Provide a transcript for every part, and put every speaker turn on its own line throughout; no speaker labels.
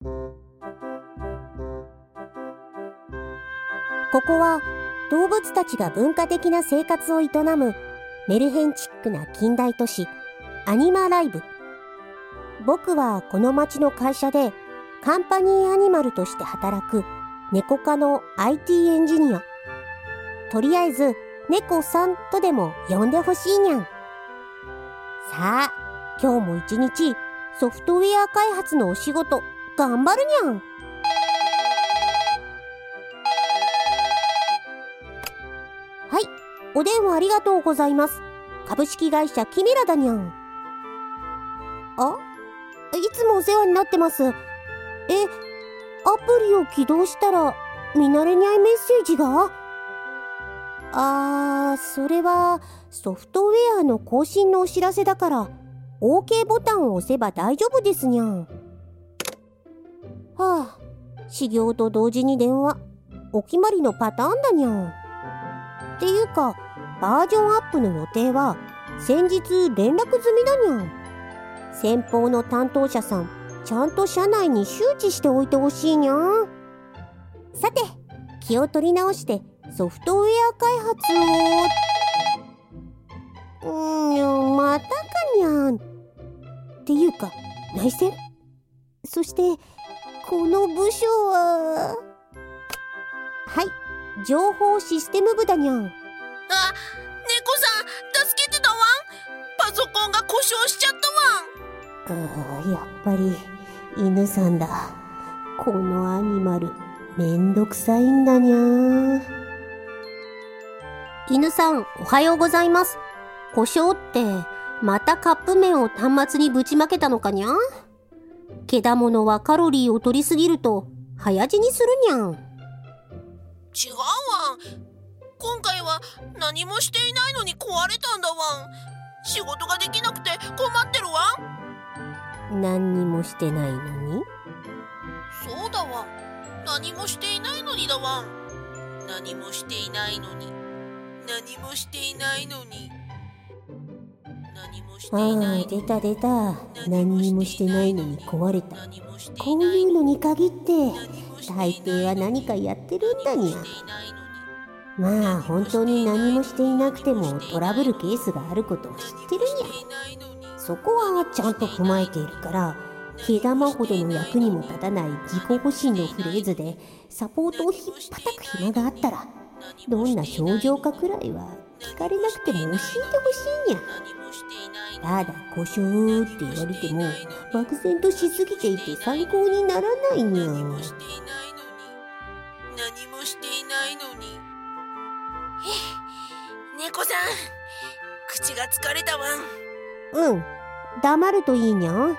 ここは動物たちが文化的な生活を営むメルヘンチックな近代都市アニマライブ。僕はこの町の会社でカンパニーアニマルとして働く猫科の IT エンジニア。とりあえず猫さんとでも呼んでほしいにゃんさあ今日も一日ソフトウェア開発のお仕事。頑張るにゃん。はい。お電話ありがとうございます。株式会社キミラだにゃん。あ？いつもお世話になってます。えアプリを起動したら見慣れにゃいメッセージが？あーそれはソフトウェアの更新のお知らせだから OK ボタンを押せば大丈夫ですにゃん。はあ、修行と同時に電話。お決まりのパターンだにゃん。っていうか、バージョンアップの予定は先日連絡済みだにゃん。先方の担当者さん、ちゃんと社内に周知しておいてほしいにゃん。さて、気を取り直してソフトウェア開発を。うん、またかにゃん。っていうか、内戦？そして、この部署は？はい、情報システム部だにゃん。あ、猫
さん、助けてたわん。パソコンが故障しちゃった
わん。ああ、やっぱり、犬さんだ。このアニマル、めんどくさいんだにゃ犬さん、おはようございます。故障って、またカップ麺を端末にぶちまけたのかにゃけだものはカロリーを取りすぎると早死にするにゃん。
違うわん。今回は何もしていないのに壊れたんだわん。仕事ができなくて困ってるわ
ん。何にもしてないのに？
そうだわん。何もしていないのにだわん。何もしていないのに。何もしていないのに。
ああ出た出た。何にもしてないのに壊れた。こういうのに限って大抵は何かやってるんだに。ゃまあ本当に何もしていなくてもトラブルケースがあることを知ってるにゃそこはちゃんと踏まえているから毛玉ほどの役にも立たない自己保身のフレーズでサポートをひっぱたく暇があったらどんな症状かくらいは聞かれなくても教えてほしいにゃ。ただ故障って言われても漠然としすぎていて参考にならないにゃ。何もしていないの
に。何もしていないのに。え、猫さん、口が疲れたわ
ん。うん、黙るといいにゃ。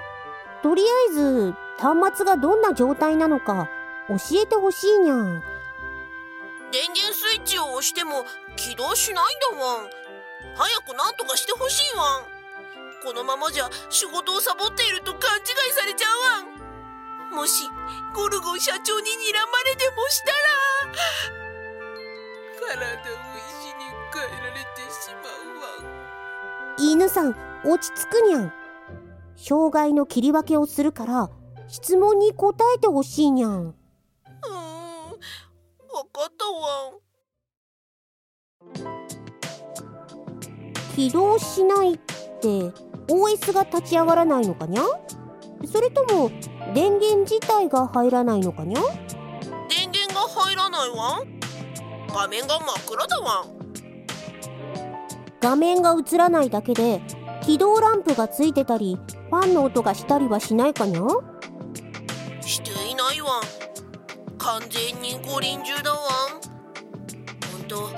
とりあえず端末がどんな状態なのか教えてほしいにゃ。
電源押しても起動しないんだわん。早く何とかしてほしいわん。このままじゃ仕事をサボっていると勘違いされちゃうわん。もしゴルゴ社長に睨まれでもしたら体を石に変えられてしまうわ
ん。犬さん落ち着くにゃん。障害の切り分けをするから質問に答えてほしいにゃん。うん、わ
かったわん。
起動しないって OS が立ち上がらないのかにゃ？それとも電源自体が入らないのかにゃ？
電源が入らないわ。画面が真っ暗だわ。
画面が映らないだけで起動ランプがついてたりファンの音がしたりはしないかにゃ？
していないわ。完全に五輪中だわ。ほんと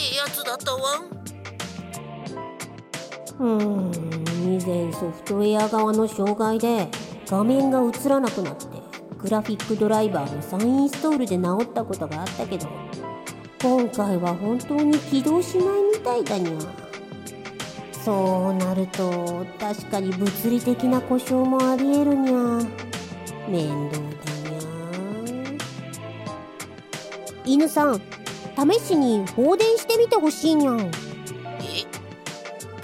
ええやつだったわ
うん以前ソフトウェア側の障害で画面が映らなくなってグラフィックドライバーの再インストールで直ったことがあったけど今回は本当に起動しないみたいだにゃ。そうなると確かに物理的な故障もありえるにゃ。面倒だにゃ。犬さん試しに放てみてほしいにゃん。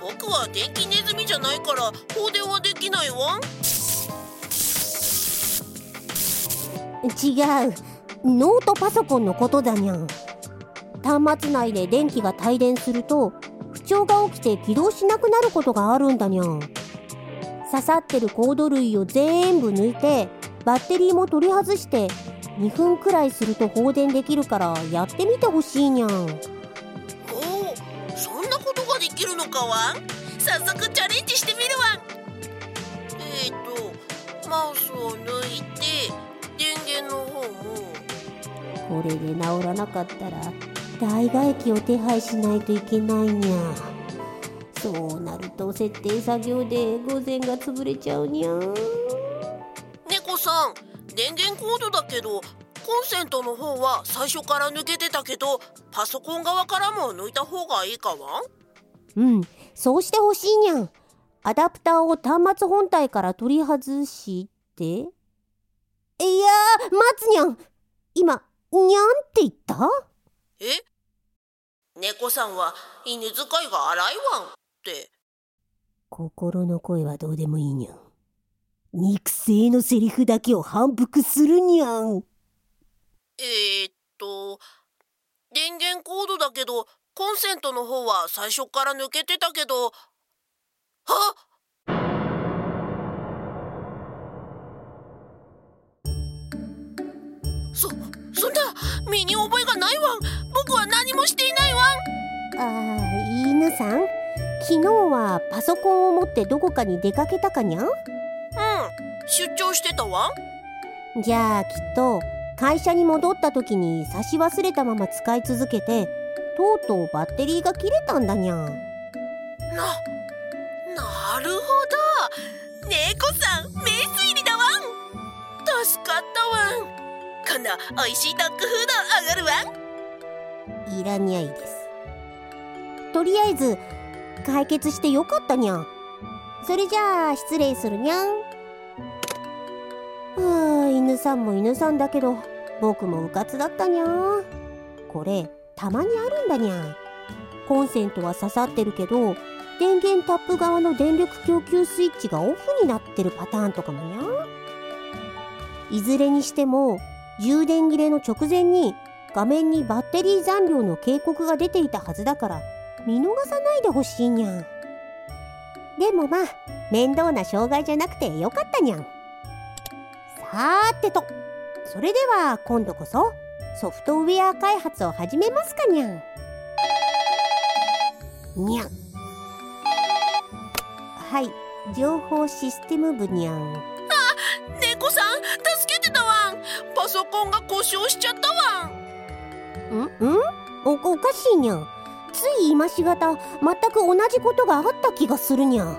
僕は電気ネズミじゃないから放電はできないわ。
違う。ノートパソコンのことだにゃん。端末内で電気が帯電すると不調が起きて起動しなくなることがあるんだにゃん。刺さってるコード類を全部抜いてバッテリーも取り外して2分くらいすると放電できるからやってみてほしいにゃん
かわん早速チャレンジしてみるわえっ、ー、とマウスを抜いて電源の方も
これで治らなかったら大外機を手配しないといけないにゃ。そうなると設定作業で午前が潰れちゃうにゃ。
猫さん電源コードだけどコンセントの方は最初から抜けてたけどパソコン側からも抜いた方がいいかわ？
うん。そうしてほしいにゃん。アダプターを端末本体から取り外して。いや待つにゃん。今にゃんって言った？
え？猫さんは犬使いが荒いわんって。
心の声はどうでもいいにゃん。肉声のセリフだけを反復するにゃん。
えー、っと電源コードだけどコンセントの方は最初から抜けてたけど。あそそんな身に覚えがないわん。僕は何もしていないわ
ん。ああ犬さん？昨日はパソコンを持ってどこかに出かけたかにゃん？うん。
出張してたわ
じゃあきっと会社に戻った時に差し忘れたまま使い続けてとうとうバッテリーが切れたんだにゃん。なな
るほど。猫さん名推理だわん。助かったわん。今度おいしいドッグフードあがる
わいらにゃいです。とりあえず解決してよかったにゃん。それじゃあ失礼するにゃん。はあ犬さんも犬さんだけど僕もうかつだったにゃこれたまにあるんだにゃコンセントは刺さってるけど電源タップ側の電力供給スイッチがオフになってるパターンとかもにゃいずれにしても充電切れの直前に画面にバッテリー残量の警告が出ていたはずだから見逃さないでほしいにゃん。でもまあ面倒な障害じゃなくてよかったにゃん。さーてとそれでは今度こそソフトウェア開発を始めますかにゃん。にゃん。はい情報システム部にゃん。あ
猫さん助けてたわんパソコンが故障しちゃったわ
ん？ん？んおおかしいにゃん。つい今しがた全く同じことがあった気がするにゃ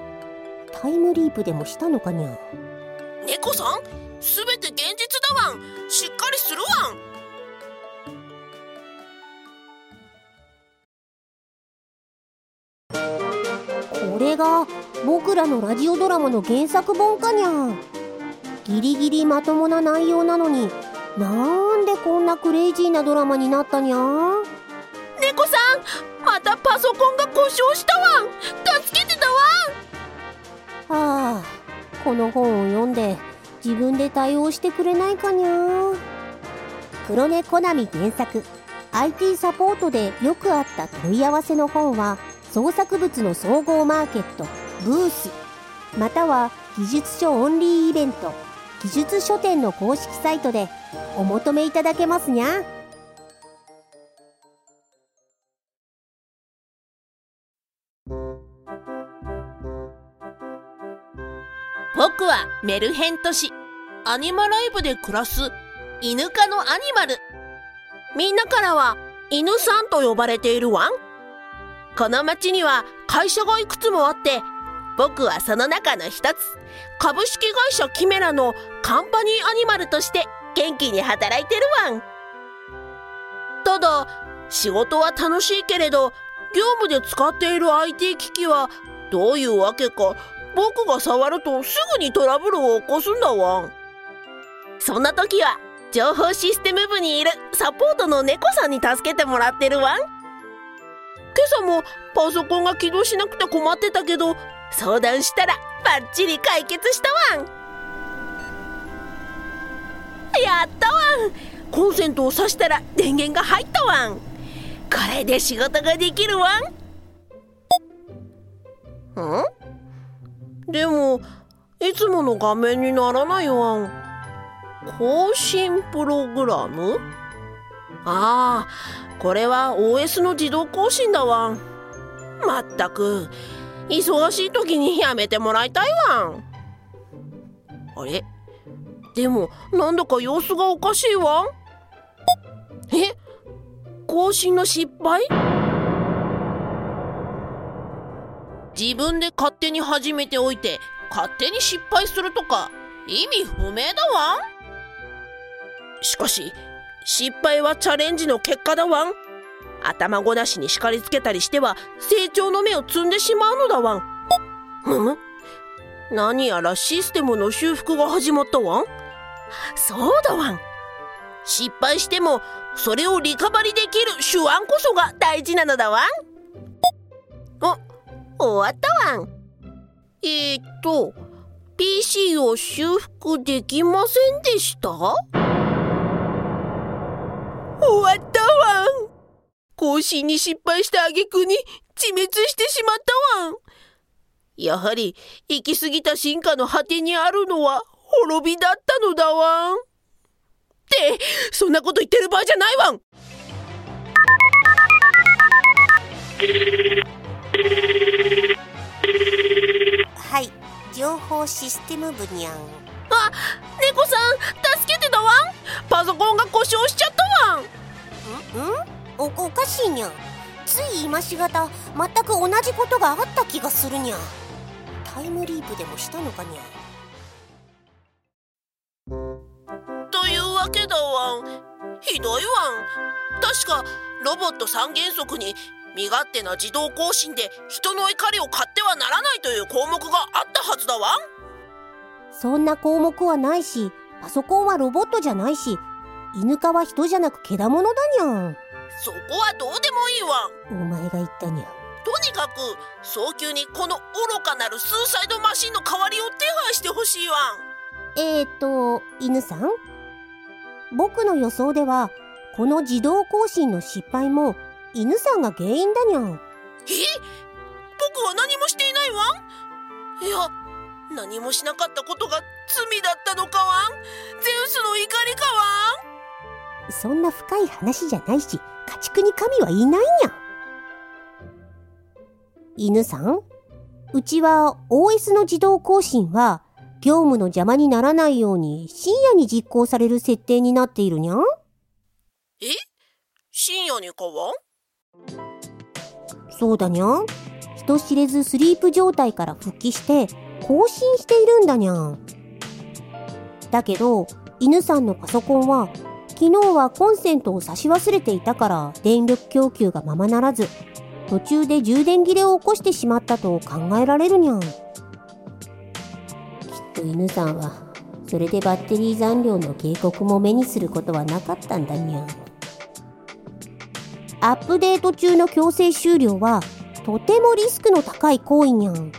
タイムリープでもしたのかにゃ
猫さんすべて現実だわんしっ
らのラジオドラマの原作本かにゃ。ギリギリまともな内容なのになんでこんなクレイジーなドラマになったにゃ。
猫さんまたパソコンが故障したわ。ん助けてた
わ。んはあこの本を読んで自分で対応してくれないかにゃ。黒根コナミ原作。IT サポートでよくあった問い合わせの本は創作物の総合マーケットブースまたは技術書オンリーイベント技術書店の公式サイトでお求めいただけますにゃ。
僕はメルヘン都市アニマライブで暮らす犬科のアニマルみんなからは犬さんと呼ばれているわんこの町には会社がいくつもあって僕はその中の一つ。株式会社キメラのカンパニーアニマルとして元気に働いてるわん。ただ仕事は楽しいけれど業務で使っている IT 機器はどういうわけか僕が触るとすぐにトラブルを起こすんだわそんな時は情報システム部にいるサポートの猫さんに助けてもらってるわ今朝もパソコンが起動しなくて困ってたけど相談したらバッチリ解決したわん。ややったわん。コンセントを挿したら電源が入ったわん。これで仕事ができるわん。ん？でもいつもの画面にならないわん。更新プログラム？ああこれは OS の自動更新だわん。まったく忙しい時にやめてもらいたいわん。あれ？でもなんだか様子がおかしいわん。え？更新の失敗？自分で勝手に始めておいて勝手に失敗するとか意味不明だわん。しかし失敗はチャレンジの結果だわん。頭ごなしに叱りつけたりしては成長の芽を摘んでしまうのだわん。むむ何やらシステムの修復が始まったわん？そうだわん。失敗してもそれをリカバリできる手腕こそが大事なのだわん。あ終わったわん。えー、っと PC を修復できませんでした？終わっ更新に失敗した挙句に致滅してしまったわん。やはり行き過ぎた進化の果てにあるのは滅びだったのだわん。ってそんなこと言ってる場合じゃないわん。
はい情報システム部にゃん。
あ猫さん助けてだわん。パソコンが故障しちゃったわん。
んん？おおかしいにゃ。つい今しがた全く同じことがあった気がするにゃ。タイムリープでもしたのかにゃ。
というわけだわん。ひどいわん。確かロボット三原則に身勝手な自動更新で人の怒りを買ってはならないという項目があったはずだわん。
そんな項目はないしパソコンはロボットじゃないし犬科は人じゃなくけだものだにゃん
そこはどうでもいいわ。ん
お前が言ったにゃ。ん
とにかく早急にこの愚かなるスーサイドマシンの代わりを手配してほしいわ。ん
えーと犬さん？僕の予想ではこの自動更新の失敗も犬さんが原因だにゃん。
え？僕は何もしていないわ？んいや何もしなかったことが罪だったのかわん？ゼウスの怒りかわ
ん？そんな深い話じゃないし家畜に神はいないにゃ。ん犬さんうちは OS の自動更新は業務の邪魔にならないように深夜に実行される設定になっているにゃ。ん
え？深夜にかわん？
そうだにゃ。ん人知れずスリープ状態から復帰して更新しているんだにゃ。んだけど犬さんのパソコンは昨日はコンセントを差し忘れていたから電力供給がままならず途中で充電切れを起こしてしまったと考えられるにゃん。きっと犬さんはそれでバッテリー残量の警告も目にすることはなかったんだにゃん。アップデート中の強制終了はとてもリスクの高い行為にゃん。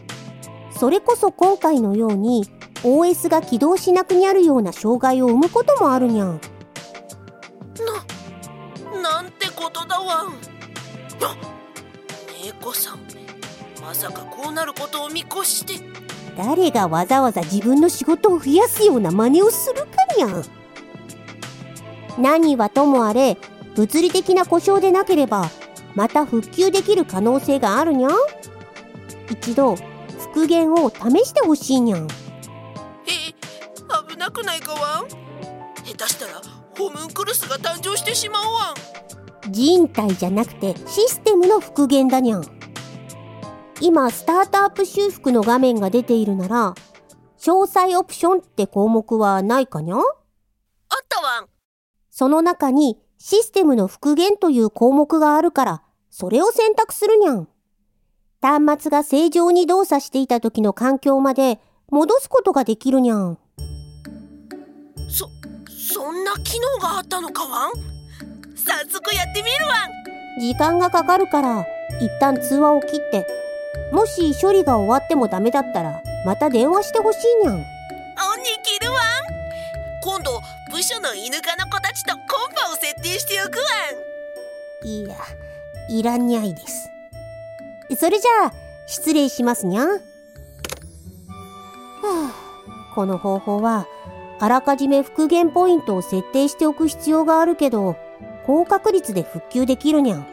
それこそ今回のように OS が起動しなくなるような障害を生むこともあるにゃん。
ことだわん。あ猫さんまさかこうなることを見越して。
誰がわざわざ自分の仕事を増やすような真似をするかにゃん。何はともあれ物理的な故障でなければまた復旧できる可能性があるにゃん。一度復元を試してほしいにゃん。
え危なくないかわん。下手したらホムンクルスが誕生してしまうわ
ん人体じゃなくてシステムの復元だにゃん。今スタートアップ修復の画面が出ているなら詳細オプションって項目はないかにゃあっ
たわん。
その中にシステムの復元という項目があるからそれを選択するにゃん。端末が正常に動作していた時の環境まで戻すことができるにゃん。
そそんな機能があったのかわん？早速やってみるわ。ん
時間がかかるから一旦通話を切ってもし処理が終わってもダメだったらまた電話してほしいにゃん
おにきるわん。今度部署の犬科の子たちとコンパを設定しておくわ
ん。いやいらんにゃいです。それじゃあ失礼しますにゃはあこの方法はあらかじめ復元ポイントを設定しておく必要があるけど高確率で復旧できるにゃん。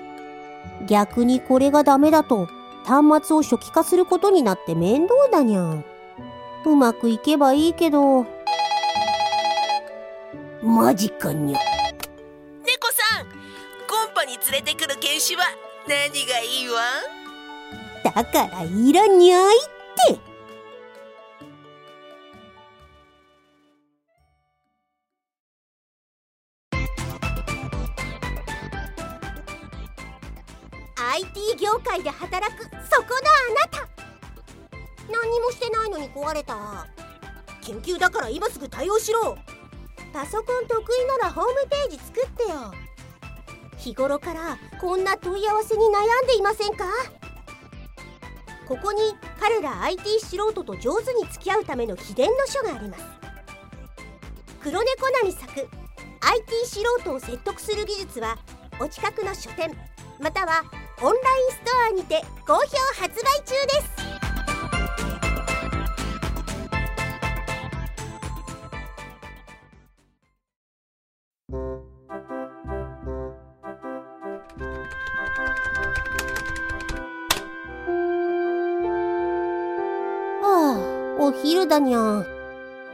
逆にこれがダメだと端末を初期化することになって面倒だにゃん。うまくいけばいいけど。マジかにゃ
猫さんコンパに連れてくる犬種は何がいいわ？
だからいらにゃいって IT 業界で働くそこのあなた。何にもしてないのに壊れた。緊急だから今すぐ対応しろ。パソコン得意ならホームページ作ってよ。日頃からこんな問い合わせに悩んでいませんか？ここに彼ら IT 素人と上手に付き合うための秘伝の書があります。黒猫なみ作 IT 素人を説得する技術はお近くの書店またはオンラインストアにて好評発売中です。はあお昼だにゃ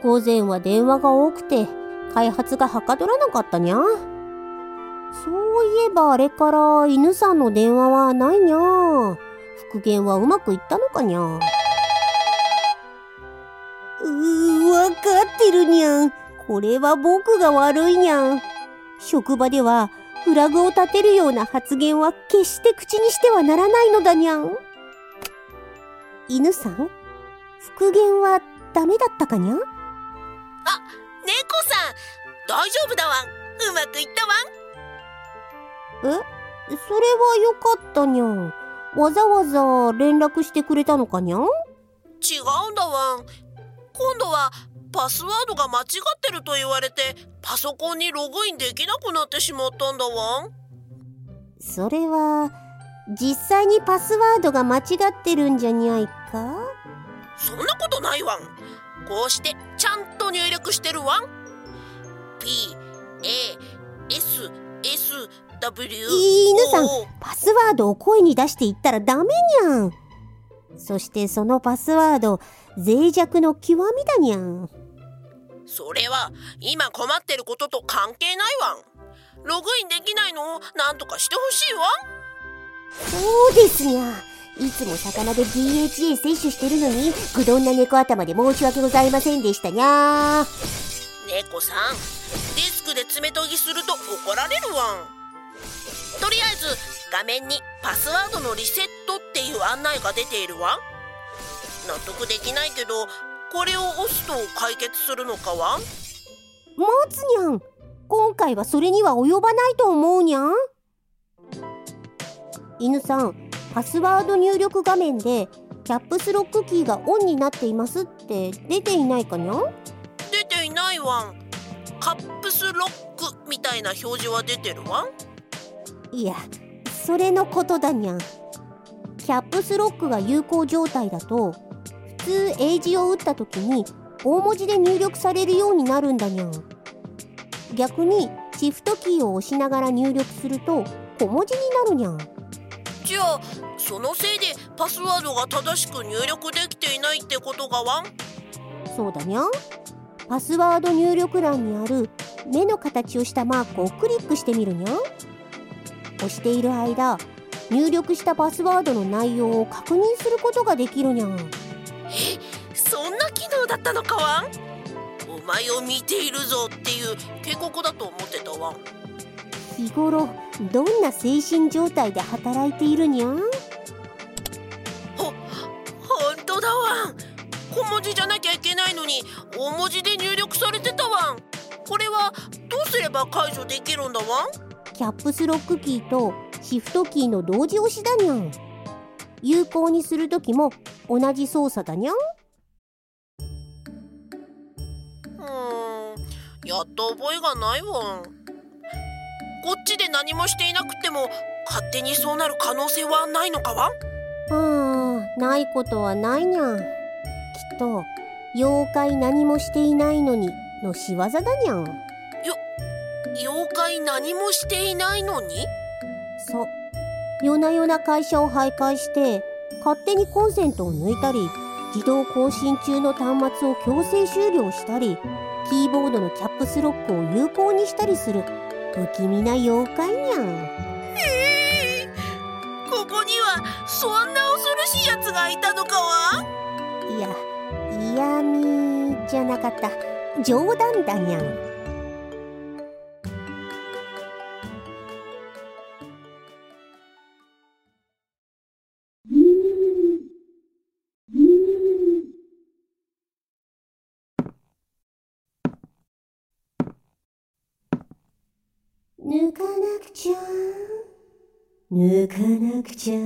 午前は電話が多くて開発がはかどらなかったにゃそういえばあれから犬さんの電話はないにゃ復元はうまくいったのかにゃうー、わかってるにゃん。これは僕が悪いにゃん。職場ではフラグを立てるような発言は決して口にしてはならないのだにゃん。犬さん？復元はダメだったかにゃ？あ、猫
さん大丈夫だわん。うまくいったわん。
え？それはよかったにゃん。わざわざ連絡してくれたのかにゃん？違
うんだわん。今度はパスワードが間違ってると言われてパソコンにログインできなくなってしまったんだわん。
それは実際にパスワードが間違ってるんじゃにゃいか？
そんなことないわん。こうしてちゃんと入力してるわん。P A S S W
犬さんパスワードを声に出して言ったらダメにゃん。そしてそのパスワード脆弱の極みだにゃん。
それは今困ってることと関係ないわん。ログインできないの？を何とかしてほしいわ
そうですにゃいつも魚で DHA 摂取してるのにぐどんな猫頭で申し訳ございませんでしたにゃ
猫さんデスクで爪研ぎすると怒られるわんとりあえず画面にパスワードのリセットっていう案内が出ているわ。納得できないけどこれを押すと解決するのかは
待つにゃん今回はそれには及ばないと思うにゃん？犬さんパスワード入力画面でキャップスロックキーがオンになっていますって出ていないかにゃ
出ていないわん。カップスロックみたいな表示は出てるわん
いやそれのことだにゃん。キャップスロックが有効状態だと普通英字を打った時に大文字で入力されるようになるんだにゃん。逆にシフトキーを押しながら入力すると小文字になるにゃん。
じゃあそのせいでパスワードが正しく入力できていないってことがわん？
そうだにゃん。パスワード入力欄にある目の形をしたマークをクリックしてみるにゃん押している間入力したパスワードの内容を確認することができるにゃん。
え？そんな機能だったのかわんお前を見ているぞっていう警告だと思ってたわ
日頃どんな精神状態で働いているにゃん？
ほ本当だわん小文字じゃなきゃいけないのに大文字で入力されてたわんこれはどうすれば解除できるんだわん
キャップスロックキーとシフトキーの同時押しだにゃん。有効にする時も同じ操作だにゃん。
うんやった覚えがないわ。こっちで何もしていなくても勝手にそうなる可能性はないのかわ？
ああないことはないにゃん。きっと妖怪何もしていないのにの仕業だにゃん
妖怪何もしていないのに？
そう。夜な夜な会社を徘徊して勝手にコンセントを抜いたり自動更新中の端末を強制終了したりキーボードのキャップスロックを有効にしたりする。不気味な妖怪にゃん。
へえここにはそんな恐ろしいやつがいたのかわ
いや嫌味じゃなかった。冗談だにゃん抜かなくちゃ。抜かなくちゃ。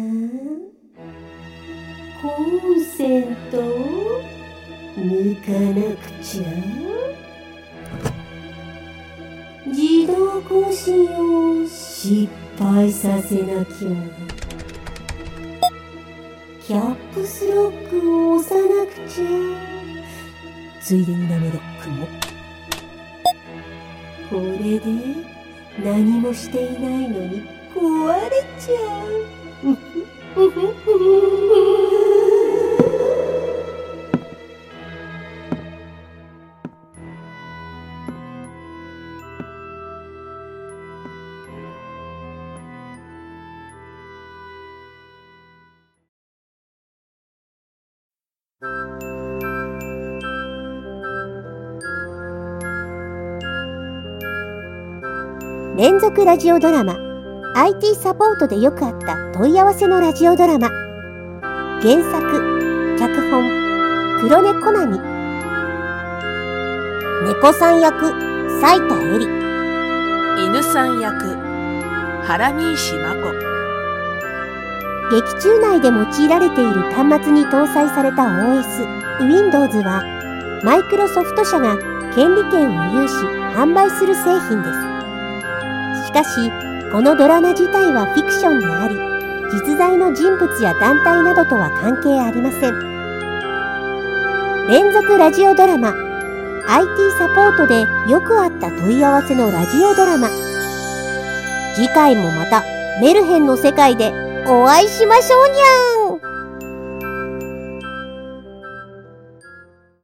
コンセント抜かなくちゃ。自動更新を失敗させなきゃ。キャップスロックを押さなくちゃ。ついでにダメロックもこれで何もしていないのに壊れちゃう。連続ラジオドラマ。IT サポートでよくあった問い合わせのラジオドラマ。原作脚本黒猫なみ猫さん役斉田恵里。
犬さん役原見石真子。
劇中内で用いられている端末に搭載された OS Windows はマイクロソフト社が権利権を有し販売する製品ですしかし、このドラマ自体はフィクションであり、実在の人物や団体などとは関係ありません。連続ラジオドラマ IT サポートでよくあった問い合わせのラジオドラマ次回もまたメルヘンの世界でお会いしましょうにゃー